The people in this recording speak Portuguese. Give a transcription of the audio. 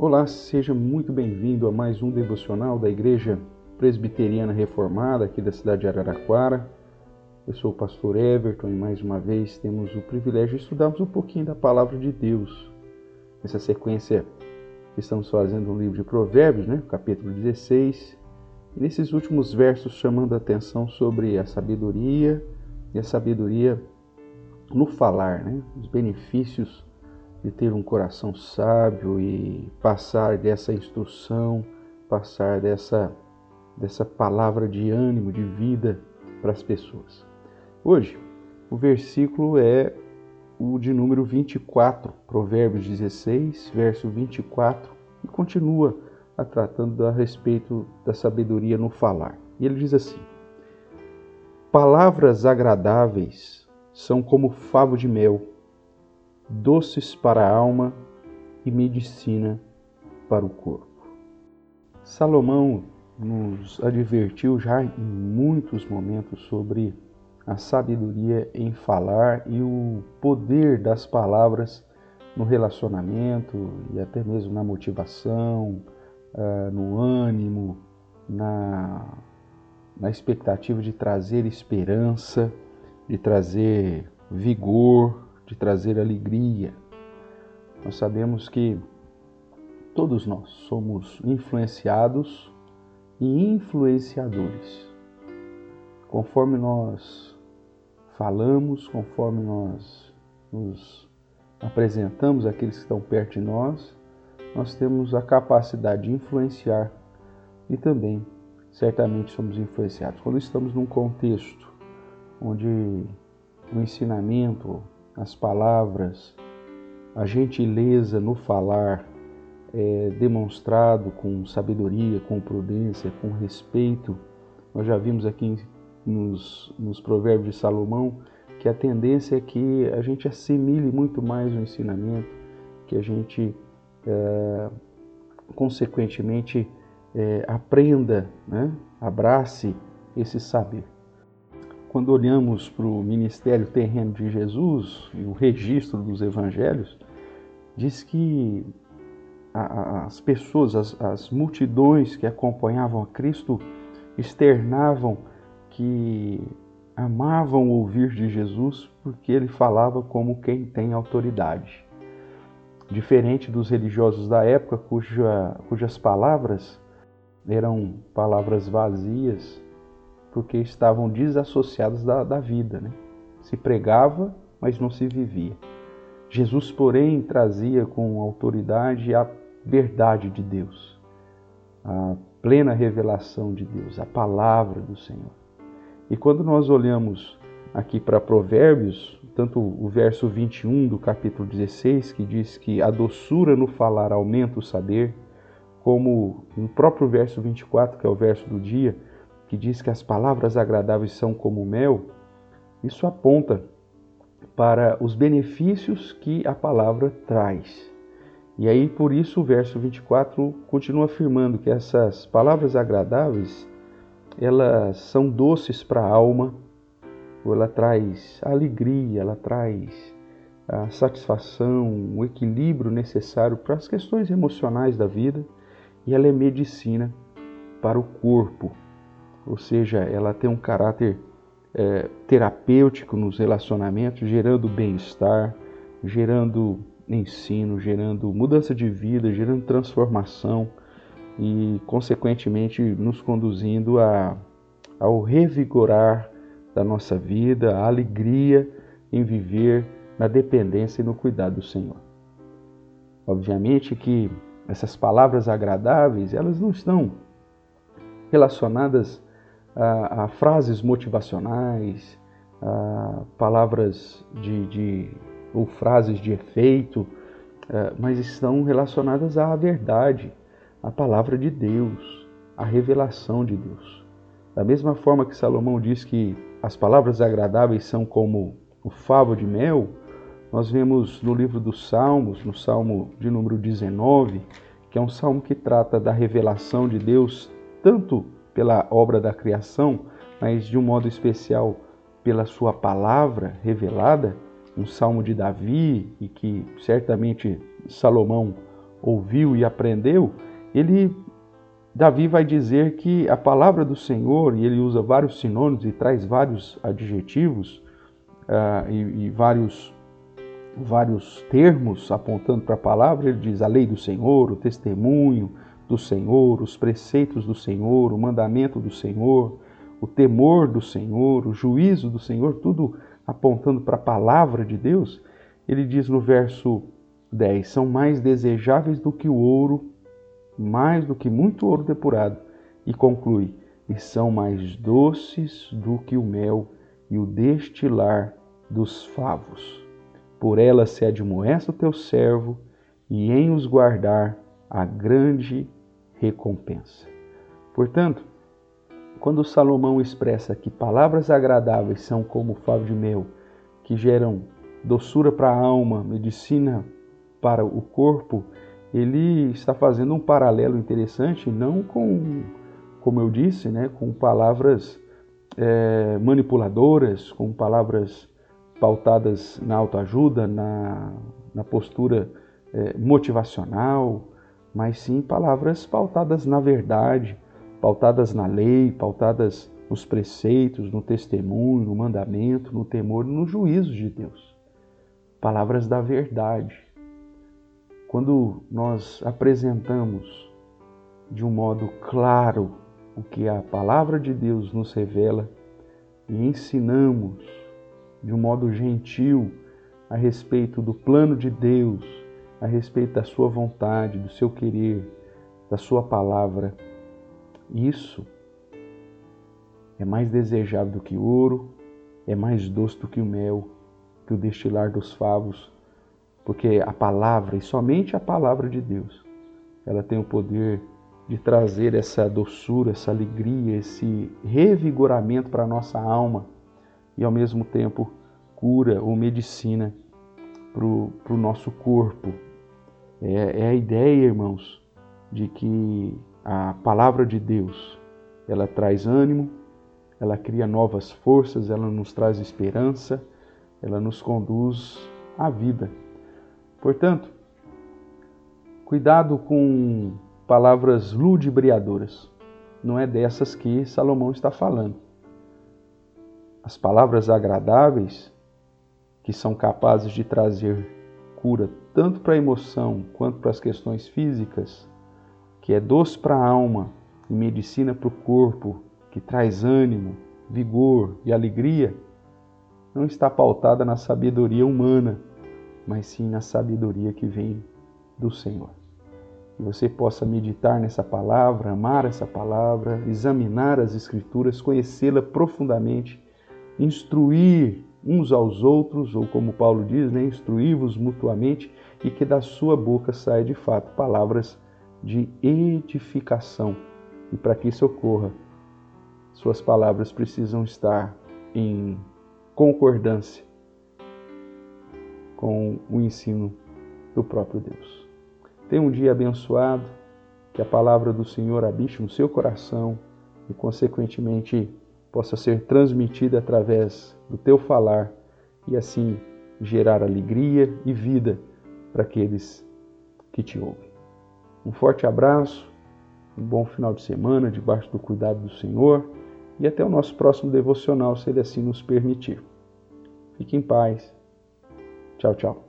Olá, seja muito bem-vindo a mais um devocional da Igreja Presbiteriana Reformada aqui da cidade de Araraquara. Eu sou o pastor Everton e mais uma vez temos o privilégio de estudarmos um pouquinho da palavra de Deus. Nessa sequência estamos fazendo no livro de Provérbios, né, capítulo 16, e nesses últimos versos chamando a atenção sobre a sabedoria e a sabedoria no falar, né, os benefícios de ter um coração sábio e passar dessa instrução, passar dessa, dessa palavra de ânimo, de vida para as pessoas. Hoje, o versículo é o de número 24, Provérbios 16, verso 24, e continua a tratando a respeito da sabedoria no falar. E ele diz assim: Palavras agradáveis são como favo de mel doces para a alma e medicina para o corpo. Salomão nos advertiu já em muitos momentos sobre a sabedoria em falar e o poder das palavras no relacionamento e até mesmo na motivação, ah, no ânimo, na, na expectativa de trazer esperança, de trazer vigor, de trazer alegria. Nós sabemos que todos nós somos influenciados e influenciadores. Conforme nós falamos, conforme nós nos apresentamos àqueles que estão perto de nós, nós temos a capacidade de influenciar e também, certamente, somos influenciados. Quando estamos num contexto onde o ensinamento, as palavras, a gentileza no falar é demonstrado com sabedoria, com prudência, com respeito. Nós já vimos aqui nos, nos provérbios de Salomão que a tendência é que a gente assimile muito mais o ensinamento, que a gente, é, consequentemente, é, aprenda, né? abrace esse saber quando olhamos para o ministério terreno de Jesus e o registro dos evangelhos, diz que as pessoas, as, as multidões que acompanhavam a Cristo externavam que amavam ouvir de Jesus porque ele falava como quem tem autoridade. Diferente dos religiosos da época, cuja, cujas palavras eram palavras vazias, porque estavam desassociados da, da vida. Né? Se pregava, mas não se vivia. Jesus, porém, trazia com autoridade a verdade de Deus, a plena revelação de Deus, a palavra do Senhor. E quando nós olhamos aqui para Provérbios, tanto o verso 21 do capítulo 16, que diz que a doçura no falar aumenta o saber, como no próprio verso 24, que é o verso do dia, que diz que as palavras agradáveis são como mel, isso aponta para os benefícios que a palavra traz. E aí, por isso, o verso 24 continua afirmando que essas palavras agradáveis, elas são doces para a alma, ou ela traz alegria, ela traz a satisfação, o equilíbrio necessário para as questões emocionais da vida, e ela é medicina para o corpo, ou seja, ela tem um caráter é, terapêutico nos relacionamentos, gerando bem-estar, gerando ensino, gerando mudança de vida, gerando transformação e, consequentemente, nos conduzindo a, ao revigorar da nossa vida, a alegria em viver na dependência e no cuidado do Senhor. Obviamente que essas palavras agradáveis, elas não estão relacionadas a, a frases motivacionais, a palavras de, de, ou frases de efeito, é, mas estão relacionadas à verdade, à palavra de Deus, à revelação de Deus. Da mesma forma que Salomão diz que as palavras agradáveis são como o favo de mel, nós vemos no livro dos Salmos, no Salmo de número 19, que é um salmo que trata da revelação de Deus tanto pela obra da criação, mas de um modo especial pela sua palavra revelada, um salmo de Davi e que certamente Salomão ouviu e aprendeu, ele Davi vai dizer que a palavra do Senhor, e ele usa vários sinônimos e traz vários adjetivos uh, e, e, vários, vários termos apontando para a palavra. Ele diz a lei do Senhor, o testemunho do Senhor, os preceitos do Senhor, o mandamento do Senhor, o temor do Senhor, o juízo do Senhor, tudo apontando para a palavra de Deus. Ele diz no verso 10: são mais desejáveis do que o ouro mais do que muito ouro depurado, e conclui: e são mais doces do que o mel e o destilar dos favos. Por elas se admoesta o teu servo, e em os guardar a grande recompensa. Portanto, quando Salomão expressa que palavras agradáveis são como favo de mel, que geram doçura para a alma, medicina para o corpo ele está fazendo um paralelo interessante, não com, como eu disse, né, com palavras é, manipuladoras, com palavras pautadas na autoajuda, na, na postura é, motivacional, mas sim palavras pautadas na verdade, pautadas na lei, pautadas nos preceitos, no testemunho, no mandamento, no temor, no juízo de Deus. Palavras da verdade quando nós apresentamos de um modo claro o que a palavra de Deus nos revela e ensinamos de um modo gentil a respeito do plano de Deus, a respeito da sua vontade, do seu querer, da sua palavra, isso é mais desejável do que ouro, é mais doce do que o mel, que o destilar dos favos porque a palavra, e somente a palavra de Deus, ela tem o poder de trazer essa doçura, essa alegria, esse revigoramento para a nossa alma e ao mesmo tempo cura ou medicina para o nosso corpo. É, é a ideia, irmãos, de que a palavra de Deus ela traz ânimo, ela cria novas forças, ela nos traz esperança, ela nos conduz à vida. Portanto, cuidado com palavras ludibriadoras. Não é dessas que Salomão está falando. As palavras agradáveis, que são capazes de trazer cura tanto para a emoção quanto para as questões físicas, que é doce para a alma e medicina para o corpo, que traz ânimo, vigor e alegria, não está pautada na sabedoria humana, mas sim na sabedoria que vem do Senhor. Que você possa meditar nessa palavra, amar essa palavra, examinar as Escrituras, conhecê-la profundamente, instruir uns aos outros, ou como Paulo diz, né, instruí-vos mutuamente, e que da sua boca saia de fato palavras de edificação. E para que isso ocorra, suas palavras precisam estar em concordância com o ensino do próprio Deus. Tenha um dia abençoado, que a palavra do Senhor habite no seu coração e, consequentemente, possa ser transmitida através do teu falar e assim gerar alegria e vida para aqueles que te ouvem. Um forte abraço, um bom final de semana debaixo do cuidado do Senhor e até o nosso próximo devocional, se Ele assim nos permitir. Fique em paz Tchau, tchau.